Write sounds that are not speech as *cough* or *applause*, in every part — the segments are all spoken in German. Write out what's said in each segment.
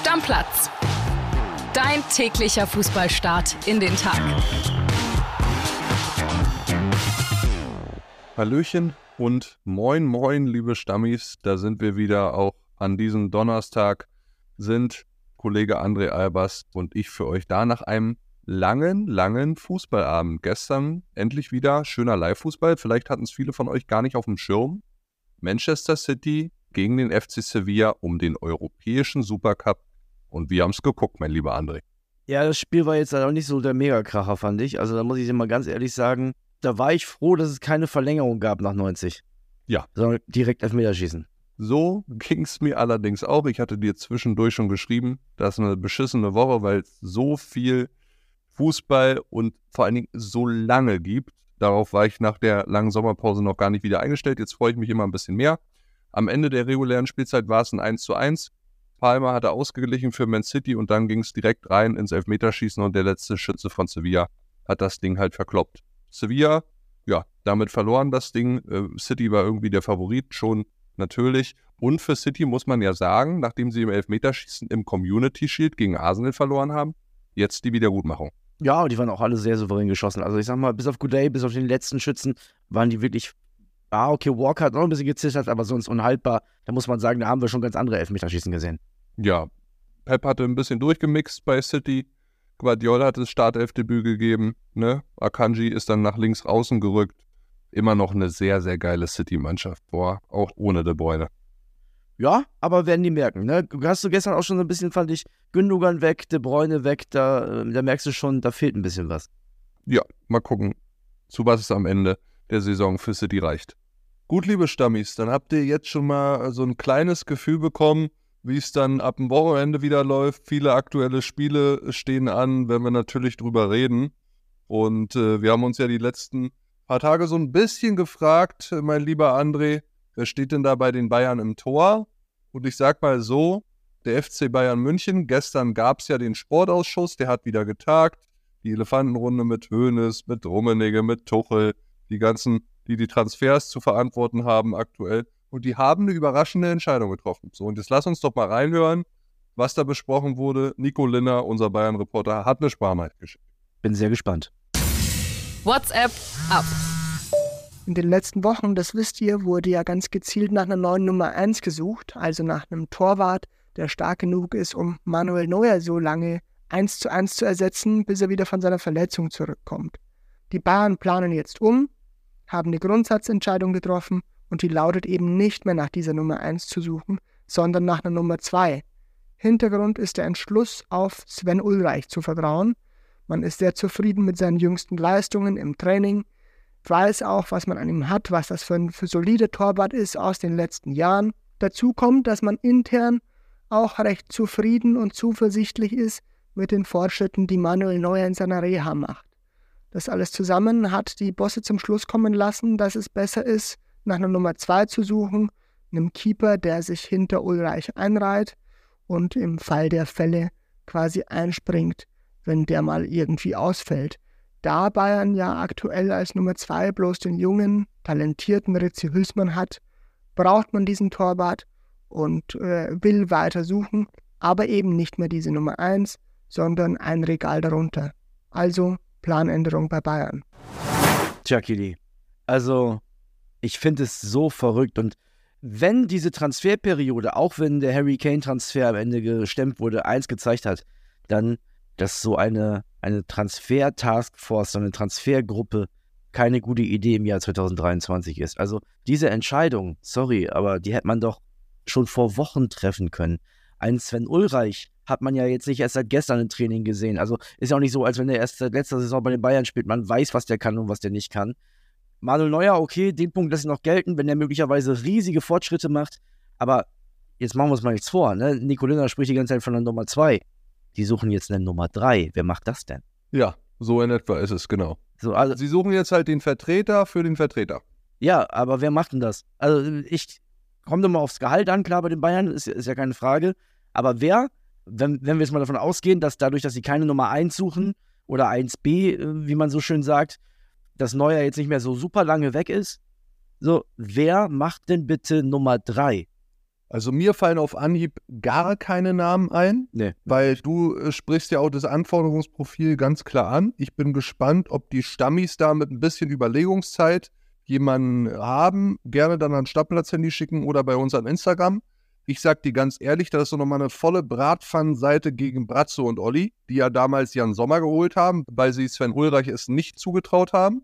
Stammplatz. Dein täglicher Fußballstart in den Tag. Hallöchen und moin moin, liebe Stammis. Da sind wir wieder auch an diesem Donnerstag. Sind Kollege André Albers und ich für euch da nach einem langen, langen Fußballabend. Gestern endlich wieder schöner Live-Fußball. Vielleicht hatten es viele von euch gar nicht auf dem Schirm. Manchester City gegen den FC Sevilla um den europäischen Supercup. Und wir haben es geguckt, mein lieber André. Ja, das Spiel war jetzt auch nicht so der Megakracher, fand ich. Also da muss ich dir mal ganz ehrlich sagen, da war ich froh, dass es keine Verlängerung gab nach 90. Ja. Sondern direkt Elfmeterschießen. So ging es mir allerdings auch. Ich hatte dir zwischendurch schon geschrieben, das ist eine beschissene Woche, weil es so viel Fußball und vor allen Dingen so lange gibt. Darauf war ich nach der langen Sommerpause noch gar nicht wieder eingestellt. Jetzt freue ich mich immer ein bisschen mehr. Am Ende der regulären Spielzeit war es ein 1 zu 1. Palmer hatte ausgeglichen für Man City und dann ging es direkt rein ins Elfmeterschießen und der letzte Schütze von Sevilla hat das Ding halt verkloppt. Sevilla, ja, damit verloren das Ding. Äh, City war irgendwie der Favorit, schon natürlich. Und für City muss man ja sagen, nachdem sie im Elfmeterschießen im Community Shield gegen Arsenal verloren haben, jetzt die Wiedergutmachung. Ja, die waren auch alle sehr souverän geschossen. Also ich sag mal, bis auf Good bis auf den letzten Schützen, waren die wirklich ah, okay, Walker hat noch ein bisschen gezittert, aber sonst unhaltbar. Da muss man sagen, da haben wir schon ganz andere Elfmeterschießen gesehen. Ja, Pep hatte ein bisschen durchgemixt bei City. Guardiola hat das Startelfdebüt gegeben. Ne? Akanji ist dann nach links außen gerückt. Immer noch eine sehr, sehr geile City-Mannschaft. Boah, auch ohne De Bruyne. Ja, aber werden die merken. Ne? Hast du gestern auch schon so ein bisschen, fand ich, Gündogan weg, De Bruyne weg. Da, äh, da merkst du schon, da fehlt ein bisschen was. Ja, mal gucken, zu was es am Ende der Saison für City reicht. Gut, liebe Stammis, dann habt ihr jetzt schon mal so ein kleines Gefühl bekommen, wie es dann ab dem Wochenende wieder läuft. Viele aktuelle Spiele stehen an, wenn wir natürlich drüber reden. Und äh, wir haben uns ja die letzten paar Tage so ein bisschen gefragt, mein lieber André, wer steht denn da bei den Bayern im Tor? Und ich sag mal so, der FC Bayern München, gestern gab es ja den Sportausschuss, der hat wieder getagt. Die Elefantenrunde mit Hoeneß, mit Rummenigge, mit Tuchel, die ganzen die die Transfers zu verantworten haben aktuell. Und die haben eine überraschende Entscheidung getroffen. So, und jetzt lass uns doch mal reinhören, was da besprochen wurde. Nico Linner, unser Bayern-Reporter, hat eine Sprachnachricht geschickt. Bin sehr gespannt. WhatsApp ab. In den letzten Wochen, das wisst ihr, wurde ja ganz gezielt nach einer neuen Nummer 1 gesucht, also nach einem Torwart, der stark genug ist, um Manuel Neuer so lange 1 zu 1 zu ersetzen, bis er wieder von seiner Verletzung zurückkommt. Die Bayern planen jetzt um haben eine Grundsatzentscheidung getroffen und die lautet eben nicht mehr nach dieser Nummer 1 zu suchen, sondern nach einer Nummer 2. Hintergrund ist der Entschluss, auf Sven Ulreich zu vertrauen. Man ist sehr zufrieden mit seinen jüngsten Leistungen im Training, weiß auch, was man an ihm hat, was das für ein für solide Torwart ist aus den letzten Jahren. Dazu kommt, dass man intern auch recht zufrieden und zuversichtlich ist mit den Fortschritten, die Manuel Neuer in seiner Reha macht. Das alles zusammen hat die Bosse zum Schluss kommen lassen, dass es besser ist, nach einer Nummer 2 zu suchen, einem Keeper, der sich hinter Ulreich einreiht und im Fall der Fälle quasi einspringt, wenn der mal irgendwie ausfällt. Da Bayern ja aktuell als Nummer 2 bloß den jungen, talentierten Ritzi Hülsmann hat, braucht man diesen Torwart und äh, will weiter suchen, aber eben nicht mehr diese Nummer 1, sondern ein Regal darunter. Also Planänderung bei Bayern. Tja, Kili. Also, ich finde es so verrückt und wenn diese Transferperiode, auch wenn der Harry Kane-Transfer am Ende gestemmt wurde, eins gezeigt hat, dann, dass so eine, eine Transfer-Taskforce, so eine Transfergruppe keine gute Idee im Jahr 2023 ist. Also diese Entscheidung, sorry, aber die hätte man doch schon vor Wochen treffen können. Ein Sven Ulreich hat man ja jetzt nicht erst seit gestern im Training gesehen. Also ist ja auch nicht so, als wenn er erst seit letzter Saison bei den Bayern spielt. Man weiß, was der kann und was der nicht kann. Manuel Neuer, okay, den Punkt lasse ich noch gelten, wenn er möglicherweise riesige Fortschritte macht. Aber jetzt machen wir uns mal nichts vor. Ne? Nicolina spricht die ganze Zeit von der Nummer 2. Die suchen jetzt eine Nummer 3. Wer macht das denn? Ja, so in etwa ist es, genau. So, also, Sie suchen jetzt halt den Vertreter für den Vertreter. Ja, aber wer macht denn das? Also ich komme mal aufs Gehalt an, klar, bei den Bayern, ist, ist ja keine Frage. Aber wer wenn, wenn wir jetzt mal davon ausgehen, dass dadurch, dass sie keine Nummer 1 suchen oder 1b, äh, wie man so schön sagt, das Neuer jetzt nicht mehr so super lange weg ist, so, wer macht denn bitte Nummer 3? Also mir fallen auf Anhieb gar keine Namen ein, Nee. weil du äh, sprichst ja auch das Anforderungsprofil ganz klar an. Ich bin gespannt, ob die Stammis da mit ein bisschen Überlegungszeit jemanden haben, gerne dann an Stadtplatz-Handy schicken oder bei uns an Instagram. Ich sag dir ganz ehrlich, das ist so nochmal eine volle Bratpfannenseite gegen Bratzo und Olli, die ja damals Jan Sommer geholt haben, weil sie Sven Ulreich es nicht zugetraut haben.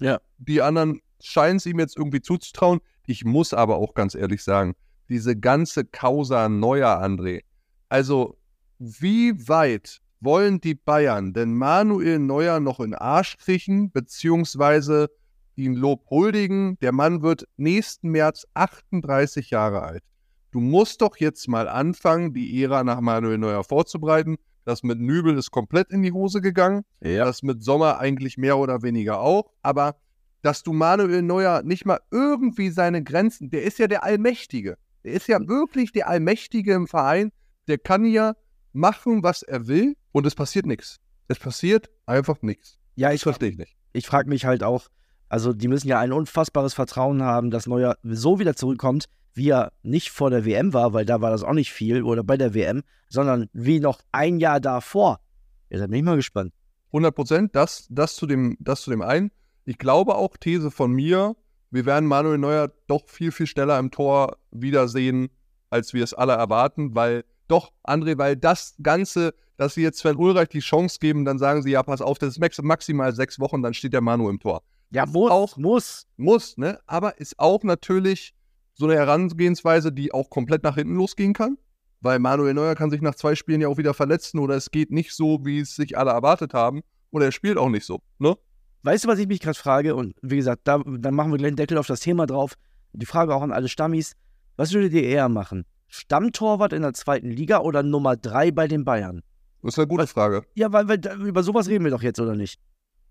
Ja. Die anderen scheinen es ihm jetzt irgendwie zuzutrauen. Ich muss aber auch ganz ehrlich sagen, diese ganze Causa Neuer, André. Also, wie weit wollen die Bayern denn Manuel Neuer noch in Arsch kriechen, beziehungsweise ihn Lob huldigen? Der Mann wird nächsten März 38 Jahre alt. Du musst doch jetzt mal anfangen, die Ära nach Manuel Neuer vorzubereiten. Das mit Nübel ist komplett in die Hose gegangen. Ja. Das mit Sommer eigentlich mehr oder weniger auch. Aber dass du Manuel Neuer nicht mal irgendwie seine Grenzen, der ist ja der Allmächtige. Der ist ja wirklich der Allmächtige im Verein. Der kann ja machen, was er will und es passiert nichts. Es passiert einfach nichts. Ja, ich, verstehe ich nicht. ich frage mich halt auch, also die müssen ja ein unfassbares Vertrauen haben, dass Neuer so wieder zurückkommt, wie er nicht vor der WM war, weil da war das auch nicht viel, oder bei der WM, sondern wie noch ein Jahr davor. Da bin ich mal gespannt. 100 Prozent, das, das, zu dem, das zu dem einen. Ich glaube auch, These von mir, wir werden Manuel Neuer doch viel, viel schneller im Tor wiedersehen, als wir es alle erwarten, weil doch, André, weil das Ganze, dass sie jetzt Sven Ulreich die Chance geben, dann sagen sie, ja, pass auf, das ist max maximal sechs Wochen, dann steht der Manu im Tor. Ja, muss, auch- muss. Muss, ne? Aber ist auch natürlich so eine Herangehensweise, die auch komplett nach hinten losgehen kann. Weil Manuel Neuer kann sich nach zwei Spielen ja auch wieder verletzen oder es geht nicht so, wie es sich alle erwartet haben. Oder er spielt auch nicht so, ne? Weißt du, was ich mich gerade frage? Und wie gesagt, da, dann machen wir gleich einen Deckel auf das Thema drauf. Die Frage auch an alle Stammis. Was würdet ihr eher machen? Stammtorwart in der zweiten Liga oder Nummer drei bei den Bayern? Das ist eine gute Frage. Ja, weil, weil über sowas reden wir doch jetzt, oder nicht?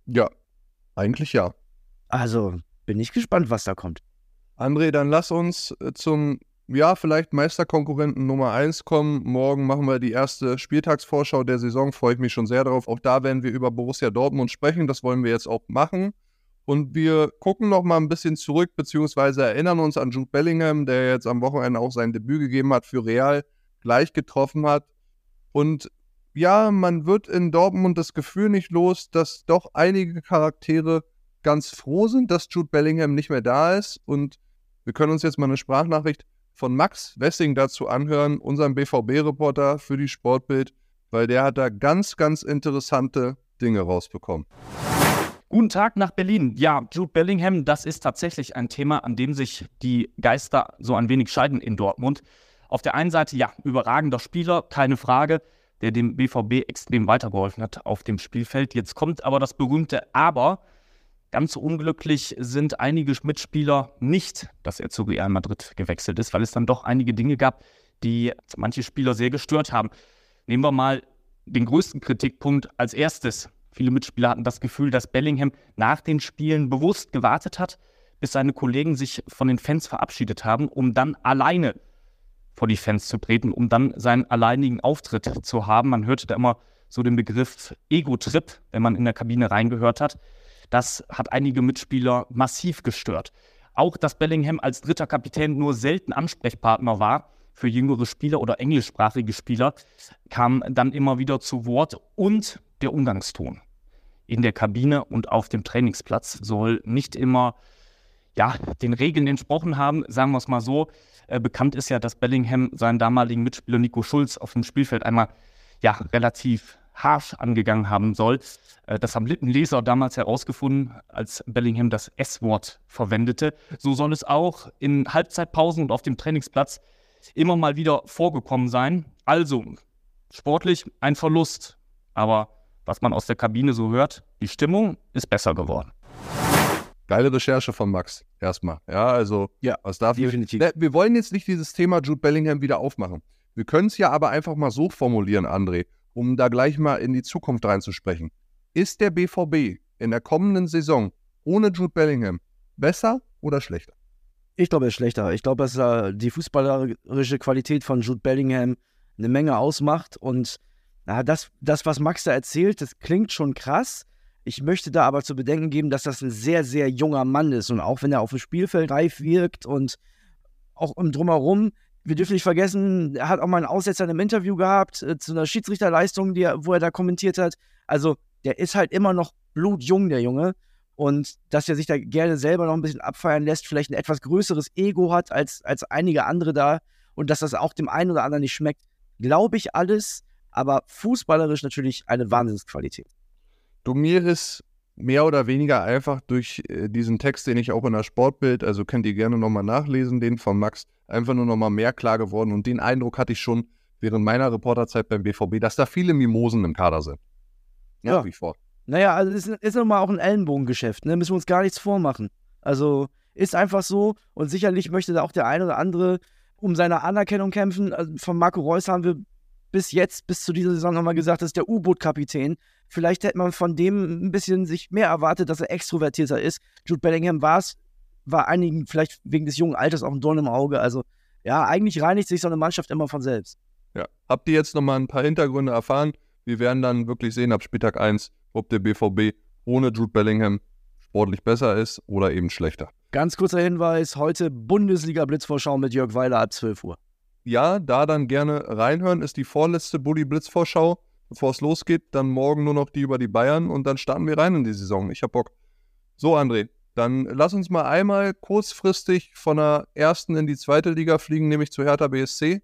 Ja, eigentlich ja. Also, bin ich gespannt, was da kommt. André, dann lass uns äh, zum, ja, vielleicht Meisterkonkurrenten Nummer 1 kommen. Morgen machen wir die erste Spieltagsvorschau der Saison. Freue ich mich schon sehr darauf. Auch da werden wir über Borussia Dortmund sprechen. Das wollen wir jetzt auch machen. Und wir gucken noch mal ein bisschen zurück, beziehungsweise erinnern uns an Jude Bellingham, der jetzt am Wochenende auch sein Debüt gegeben hat für Real, gleich getroffen hat. Und ja, man wird in Dortmund das Gefühl nicht los, dass doch einige Charaktere ganz froh sind, dass Jude Bellingham nicht mehr da ist. Und wir können uns jetzt mal eine Sprachnachricht von Max Wessing dazu anhören, unserem BVB-Reporter für die Sportbild, weil der hat da ganz, ganz interessante Dinge rausbekommen. Guten Tag nach Berlin. Ja, Jude Bellingham, das ist tatsächlich ein Thema, an dem sich die Geister so ein wenig scheiden in Dortmund. Auf der einen Seite, ja, überragender Spieler, keine Frage, der dem BVB extrem weitergeholfen hat auf dem Spielfeld. Jetzt kommt aber das berühmte Aber. Ganz unglücklich sind einige Mitspieler nicht, dass er zu Real Madrid gewechselt ist, weil es dann doch einige Dinge gab, die manche Spieler sehr gestört haben. Nehmen wir mal den größten Kritikpunkt als erstes. Viele Mitspieler hatten das Gefühl, dass Bellingham nach den Spielen bewusst gewartet hat, bis seine Kollegen sich von den Fans verabschiedet haben, um dann alleine vor die Fans zu treten, um dann seinen alleinigen Auftritt zu haben. Man hörte da immer so den Begriff Ego-Trip, wenn man in der Kabine reingehört hat. Das hat einige Mitspieler massiv gestört. Auch, dass Bellingham als dritter Kapitän nur selten Ansprechpartner war für jüngere Spieler oder englischsprachige Spieler, kam dann immer wieder zu Wort und der Umgangston in der Kabine und auf dem Trainingsplatz soll nicht immer ja, den Regeln entsprochen haben, sagen wir es mal so. Äh, bekannt ist ja, dass Bellingham seinen damaligen Mitspieler Nico Schulz auf dem Spielfeld einmal ja, relativ harsh angegangen haben soll. Äh, das haben Lippenleser damals herausgefunden, als Bellingham das S-Wort verwendete. So soll es auch in Halbzeitpausen und auf dem Trainingsplatz immer mal wieder vorgekommen sein. Also, sportlich ein Verlust. Aber was man aus der Kabine so hört, die Stimmung ist besser geworden. Geile Recherche von Max, erstmal. Ja, also, Ja, was darf definitiv. Ne, wir wollen jetzt nicht dieses Thema Jude Bellingham wieder aufmachen. Wir können es ja aber einfach mal so formulieren, André, um da gleich mal in die Zukunft reinzusprechen. Ist der BVB in der kommenden Saison ohne Jude Bellingham besser oder schlechter? Ich glaube, er ist schlechter. Ich glaube, dass äh, die fußballerische Qualität von Jude Bellingham eine Menge ausmacht. Und na, das, das, was Max da erzählt, das klingt schon krass. Ich möchte da aber zu bedenken geben, dass das ein sehr, sehr junger Mann ist. Und auch wenn er auf dem Spielfeld reif wirkt und auch im Drumherum, wir dürfen nicht vergessen, er hat auch mal einen Aussetzer in einem Interview gehabt äh, zu einer Schiedsrichterleistung, die er, wo er da kommentiert hat. Also der ist halt immer noch blutjung, der Junge. Und dass er sich da gerne selber noch ein bisschen abfeiern lässt, vielleicht ein etwas größeres Ego hat als, als einige andere da und dass das auch dem einen oder anderen nicht schmeckt, glaube ich alles. Aber fußballerisch natürlich eine Wahnsinnsqualität. Du mir ist mehr oder weniger einfach durch äh, diesen Text, den ich auch in der Sportbild, also könnt ihr gerne nochmal nachlesen, den von Max, einfach nur nochmal mehr klar geworden. Und den Eindruck hatte ich schon während meiner Reporterzeit beim BVB, dass da viele Mimosen im Kader sind. Ja. Nach wie vor. Naja, also es ist, ist nochmal auch ein Ellenbogengeschäft, ne? Müssen wir uns gar nichts vormachen. Also ist einfach so und sicherlich möchte da auch der eine oder andere um seine Anerkennung kämpfen. Also von Marco Reus haben wir bis jetzt, bis zu dieser Saison nochmal gesagt, das ist der U-Boot-Kapitän. Vielleicht hätte man von dem ein bisschen sich mehr erwartet, dass er extrovertierter ist. Jude Bellingham war es, war einigen vielleicht wegen des jungen Alters auch ein Dorn im Auge. Also ja, eigentlich reinigt sich so eine Mannschaft immer von selbst. Ja, habt ihr jetzt nochmal ein paar Hintergründe erfahren? Wir werden dann wirklich sehen ab Spieltag 1, ob der BVB ohne Jude Bellingham sportlich besser ist oder eben schlechter. Ganz kurzer Hinweis: heute Bundesliga-Blitzvorschau mit Jörg Weiler ab 12 Uhr. Ja, da dann gerne reinhören, ist die vorletzte Bulli-Blitzvorschau. Bevor es losgeht, dann morgen nur noch die über die Bayern und dann starten wir rein in die Saison. Ich hab Bock. So, André, dann lass uns mal einmal kurzfristig von der ersten in die zweite Liga fliegen, nämlich zu Hertha BSC.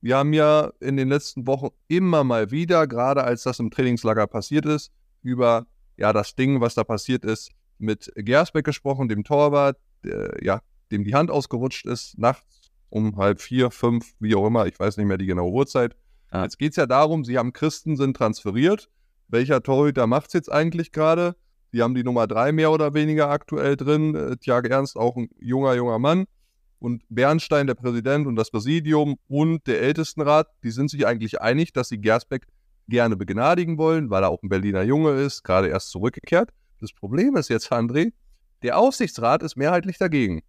Wir haben ja in den letzten Wochen immer mal wieder, gerade als das im Trainingslager passiert ist, über ja das Ding, was da passiert ist, mit Gersbeck gesprochen, dem Torwart, der, ja, dem die Hand ausgerutscht ist, nachts um halb vier, fünf, wie auch immer, ich weiß nicht mehr die genaue Uhrzeit. Ah. Jetzt geht es ja darum, sie haben Christen sind transferiert. Welcher Torhüter macht es jetzt eigentlich gerade? Sie haben die Nummer drei mehr oder weniger aktuell drin. Äh, Tjag Ernst, auch ein junger, junger Mann und Bernstein, der Präsident und das Präsidium und der Ältestenrat, die sind sich eigentlich einig, dass sie Gersbeck gerne begnadigen wollen, weil er auch ein Berliner Junge ist, gerade erst zurückgekehrt. Das Problem ist jetzt, André, der Aufsichtsrat ist mehrheitlich dagegen.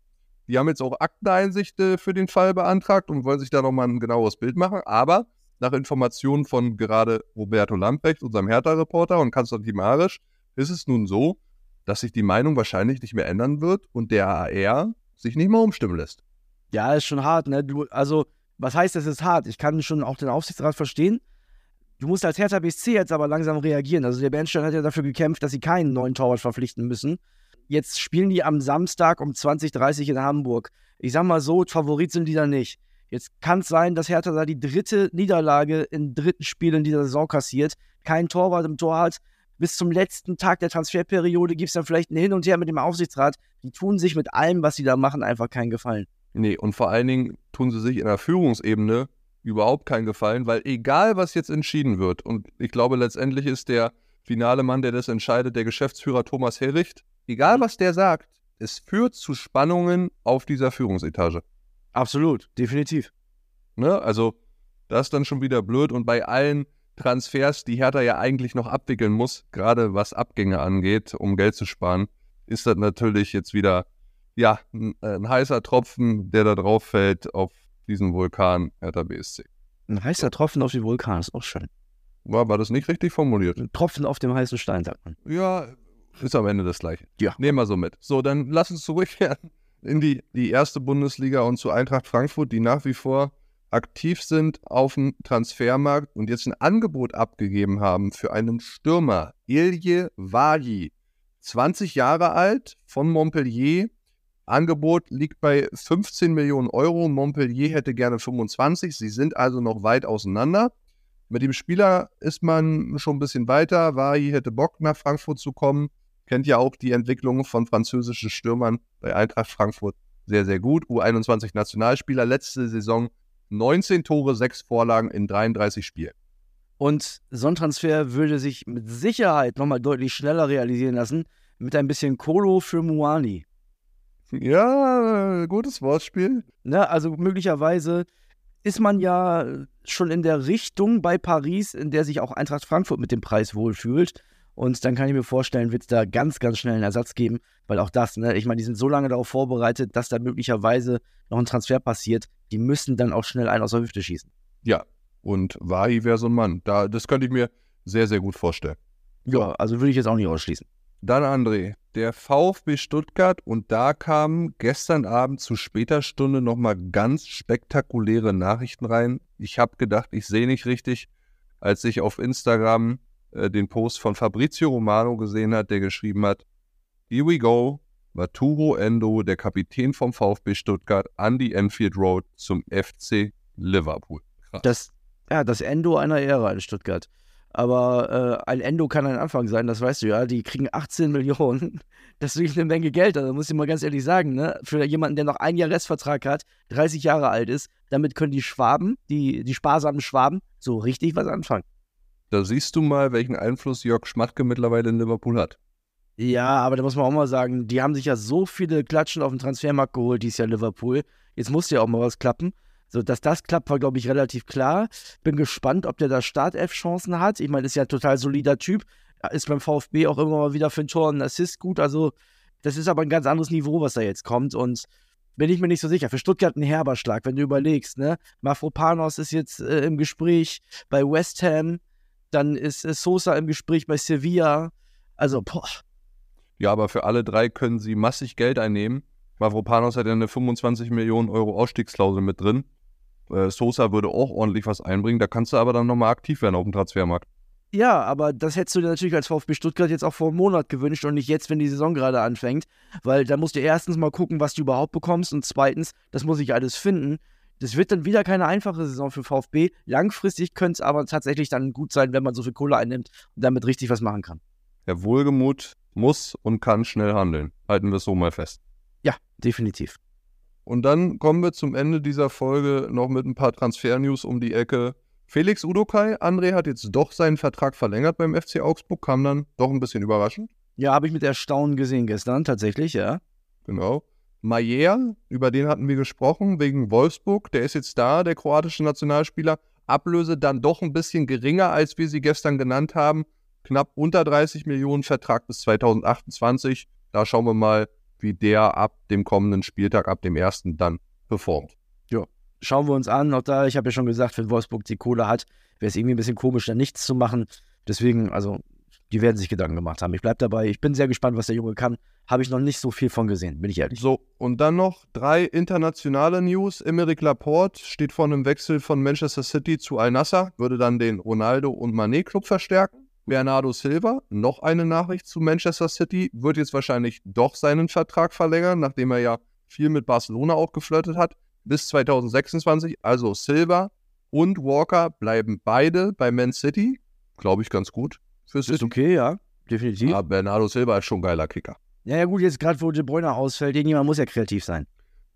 Die haben jetzt auch Akteneinsicht für den Fall beantragt und wollen sich da nochmal ein genaueres Bild machen. Aber nach Informationen von gerade Roberto Lamprecht, unserem Hertha-Reporter und Konstantin Marisch, ist es nun so, dass sich die Meinung wahrscheinlich nicht mehr ändern wird und der AR sich nicht mal umstimmen lässt. Ja, ist schon hart, ne? Du, also, was heißt, es ist hart? Ich kann schon auch den Aufsichtsrat verstehen. Du musst als Hertha BSC jetzt aber langsam reagieren. Also, der Bernstein hat ja dafür gekämpft, dass sie keinen neuen Torwart verpflichten müssen. Jetzt spielen die am Samstag um 20.30 Uhr in Hamburg. Ich sag mal so, Favorit sind die da nicht. Jetzt kann es sein, dass Hertha da die dritte Niederlage im dritten Spiel in dieser Saison kassiert, keinen Torwart im Tor hat bis zum letzten Tag der Transferperiode gibt es dann vielleicht ein Hin und Her mit dem Aufsichtsrat. Die tun sich mit allem, was sie da machen, einfach keinen Gefallen. Nee, und vor allen Dingen tun sie sich in der Führungsebene überhaupt keinen Gefallen, weil egal, was jetzt entschieden wird, und ich glaube, letztendlich ist der finale Mann, der das entscheidet, der Geschäftsführer Thomas Herricht, egal, was der sagt, es führt zu Spannungen auf dieser Führungsetage. Absolut, definitiv. Ne? Also, das ist dann schon wieder blöd und bei allen Transfers, die Hertha ja eigentlich noch abwickeln muss, gerade was Abgänge angeht, um Geld zu sparen, ist das natürlich jetzt wieder ja, ein, ein heißer Tropfen, der da drauf fällt auf diesen Vulkan Hertha BSC. Ein heißer Tropfen auf den Vulkan ist auch schön. War, war das nicht richtig formuliert? Ein Tropfen auf dem heißen Stein, sagt man. Ja, ist am Ende das gleiche. Ja. Nehmen wir so mit. So, dann lass uns zurückkehren *laughs* in die, die erste Bundesliga und zu Eintracht Frankfurt, die nach wie vor aktiv sind auf dem Transfermarkt und jetzt ein Angebot abgegeben haben für einen Stürmer, Ilje Wali, 20 Jahre alt, von Montpellier. Angebot liegt bei 15 Millionen Euro. Montpellier hätte gerne 25. Sie sind also noch weit auseinander. Mit dem Spieler ist man schon ein bisschen weiter. Wali hätte Bock, nach Frankfurt zu kommen. Kennt ja auch die Entwicklung von französischen Stürmern bei Eintracht Frankfurt sehr, sehr gut. U21 Nationalspieler, letzte Saison 19 Tore, 6 Vorlagen in 33 Spielen. Und so ein Transfer würde sich mit Sicherheit nochmal deutlich schneller realisieren lassen, mit ein bisschen Kolo für Muani. Ja, gutes Wortspiel. Ne, also möglicherweise ist man ja schon in der Richtung bei Paris, in der sich auch Eintracht Frankfurt mit dem Preis wohlfühlt. Und dann kann ich mir vorstellen, wird es da ganz, ganz schnell einen Ersatz geben, weil auch das, ne, ich meine, die sind so lange darauf vorbereitet, dass da möglicherweise noch ein Transfer passiert. Die müssen dann auch schnell einen aus der Hüfte schießen. Ja, und Wahi wäre so ein Mann. Da, das könnte ich mir sehr, sehr gut vorstellen. Ja, also würde ich jetzt auch nicht ausschließen. Dann André, der VfB Stuttgart und da kamen gestern Abend zu später Stunde nochmal ganz spektakuläre Nachrichten rein. Ich habe gedacht, ich sehe nicht richtig, als ich auf Instagram äh, den Post von Fabrizio Romano gesehen hat, der geschrieben hat, Here we go, Maturo Endo, der Kapitän vom VfB Stuttgart, an die Enfield Road zum FC Liverpool. Krass. Das, ja, das Endo einer Ära in Stuttgart. Aber äh, ein Endo kann ein Anfang sein, das weißt du ja. Die kriegen 18 Millionen. *laughs* Das ist wirklich eine Menge Geld. Also muss ich mal ganz ehrlich sagen, ne? Für jemanden, der noch ein Jahr Restvertrag hat, 30 Jahre alt ist, damit können die Schwaben, die, die sparsamen Schwaben, so richtig was anfangen. Da siehst du mal, welchen Einfluss Jörg Schmatke mittlerweile in Liverpool hat. Ja, aber da muss man auch mal sagen, die haben sich ja so viele Klatschen auf dem Transfermarkt geholt, dieses Jahr Liverpool. Jetzt muss ja auch mal was klappen. So, dass das klappt, war, glaube ich, relativ klar. Bin gespannt, ob der da Startelf-Chancen hat. Ich meine, ist ja ein total solider Typ. Ist beim VfB auch immer mal wieder für ein Tor und Assist gut. Also, das ist aber ein ganz anderes Niveau, was da jetzt kommt. Und bin ich mir nicht so sicher. Für Stuttgart ein herber Schlag, wenn du überlegst, ne? Mafropanos ist jetzt äh, im Gespräch bei West Ham. Dann ist Sosa im Gespräch bei Sevilla. Also, boah. Ja, aber für alle drei können sie massig Geld einnehmen. Mavropanos hat ja eine 25 Millionen Euro Ausstiegsklausel mit drin. Äh, Sosa würde auch ordentlich was einbringen. Da kannst du aber dann nochmal aktiv werden auf dem Transfermarkt. Ja, aber das hättest du dir natürlich als VfB Stuttgart jetzt auch vor einem Monat gewünscht und nicht jetzt, wenn die Saison gerade anfängt. Weil da musst du erstens mal gucken, was du überhaupt bekommst und zweitens, das muss ich alles finden. Das wird dann wieder keine einfache Saison für VfB. Langfristig könnte es aber tatsächlich dann gut sein, wenn man so viel Kohle einnimmt und damit richtig was machen kann. Herr Wohlgemut muss und kann schnell handeln. Halten wir es so mal fest. Ja, definitiv. Und dann kommen wir zum Ende dieser Folge noch mit ein paar Transfer-News um die Ecke. Felix Udokai, André hat jetzt doch seinen Vertrag verlängert beim FC Augsburg, kam dann doch ein bisschen überraschend. Ja, habe ich mit Erstaunen gesehen gestern, tatsächlich, ja. Genau. Maier, über den hatten wir gesprochen, wegen Wolfsburg, der ist jetzt da, der kroatische Nationalspieler. Ablöse dann doch ein bisschen geringer, als wir sie gestern genannt haben. Knapp unter 30 Millionen Vertrag bis 2028. Da schauen wir mal, wie der ab dem kommenden Spieltag, ab dem ersten dann performt. Ja, schauen wir uns an. Auch da, ich habe ja schon gesagt, wenn Wolfsburg die Kohle hat, wäre es irgendwie ein bisschen komisch, da nichts zu machen. Deswegen, also, die werden sich Gedanken gemacht haben. Ich bleibe dabei. Ich bin sehr gespannt, was der Junge kann. Habe ich noch nicht so viel von gesehen, bin ich ehrlich. So, und dann noch drei internationale News. Emeric Laporte steht vor einem Wechsel von Manchester City zu Al-Nassr, würde dann den Ronaldo- und Manet-Club verstärken. Bernardo Silva, noch eine Nachricht zu Manchester City, wird jetzt wahrscheinlich doch seinen Vertrag verlängern, nachdem er ja viel mit Barcelona auch geflirtet hat, bis 2026. Also Silva und Walker bleiben beide bei Man City. Glaube ich ganz gut für City. Ist okay, ja, definitiv. Aber Bernardo Silva ist schon ein geiler Kicker. Ja, ja gut, jetzt gerade wo De Bruyne ausfällt, irgendjemand muss ja kreativ sein.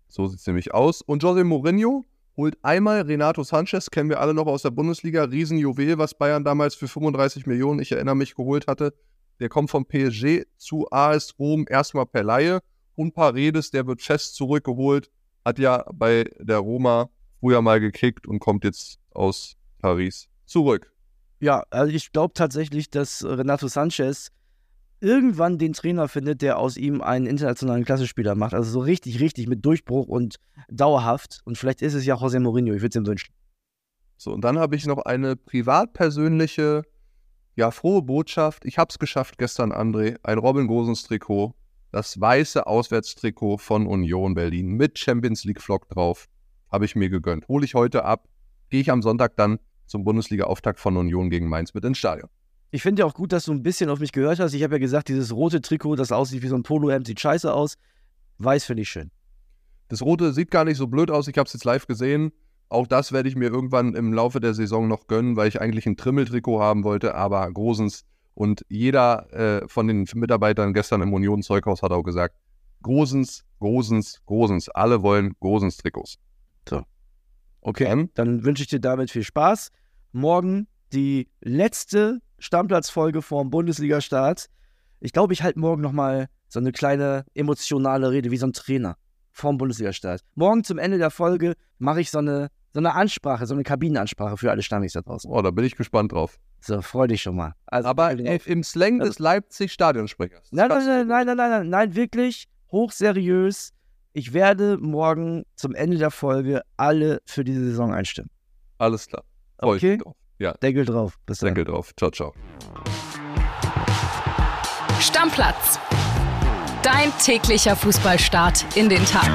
So sieht es nämlich aus. Und Jose Mourinho holt einmal Renato Sanchez, kennen wir alle noch aus der Bundesliga, Riesenjuwel, was Bayern damals für 35 Millionen, ich erinnere mich, geholt hatte. Der kommt vom PSG zu AS Rom erstmal per Laie. Und Paredes, der wird fest zurückgeholt, hat ja bei der Roma früher mal gekickt und kommt jetzt aus Paris zurück. Ja, also ich glaube tatsächlich, dass Renato Sanchez irgendwann den Trainer findet, der aus ihm einen internationalen Klassespieler macht. Also so richtig, richtig mit Durchbruch und dauerhaft. Und vielleicht ist es ja José Mourinho, ich würde es ihm wünschen. So, und dann habe ich noch eine privatpersönliche, ja, frohe Botschaft. Ich habe es geschafft gestern, André. Ein Robin Gosens Trikot. Das weiße Auswärtstrikot von Union Berlin mit Champions League Vlog drauf. Habe ich mir gegönnt. Hole ich heute ab. Gehe ich am Sonntag dann zum Bundesliga-Auftakt von Union gegen Mainz mit ins Stadion. Ich finde ja auch gut, dass du ein bisschen auf mich gehört hast. Ich habe ja gesagt, dieses rote Trikot, das aussieht wie so ein Polohemd, sieht scheiße aus. Weiß finde ich schön. Das rote sieht gar nicht so blöd aus. Ich habe es jetzt live gesehen. Auch das werde ich mir irgendwann im Laufe der Saison noch gönnen, weil ich eigentlich ein Trimmeltrikot haben wollte. Aber Grosens und jeder äh, von den Mitarbeitern gestern im Union Zeughaus hat auch gesagt, Grosens, Grosens, Grosens. Alle wollen Grosens Trikots. So. Okay, dann, dann wünsche ich dir damit viel Spaß. Morgen die letzte Stammplatzfolge vorm Bundesliga-Start. Ich glaube, ich halte morgen nochmal so eine kleine emotionale Rede wie so ein Trainer vorm Bundesliga-Start. Morgen zum Ende der Folge mache ich so eine, so eine Ansprache, so eine Kabinenansprache für alle Stammis da draußen. Oh, da bin ich gespannt drauf. So, freu dich schon mal. Also, Aber im Slang des Leipzig-Stadionsprechers. Nein, nein, nein, nein, nein, nein, nein, nein, wirklich hochseriös. Ich werde morgen zum Ende der Folge alle für diese Saison einstimmen. Alles klar. Okay. Ja. Deckel drauf. Bis dann. Deckel drauf. Ciao, ciao. Stammplatz. Dein täglicher Fußballstart in den Tag.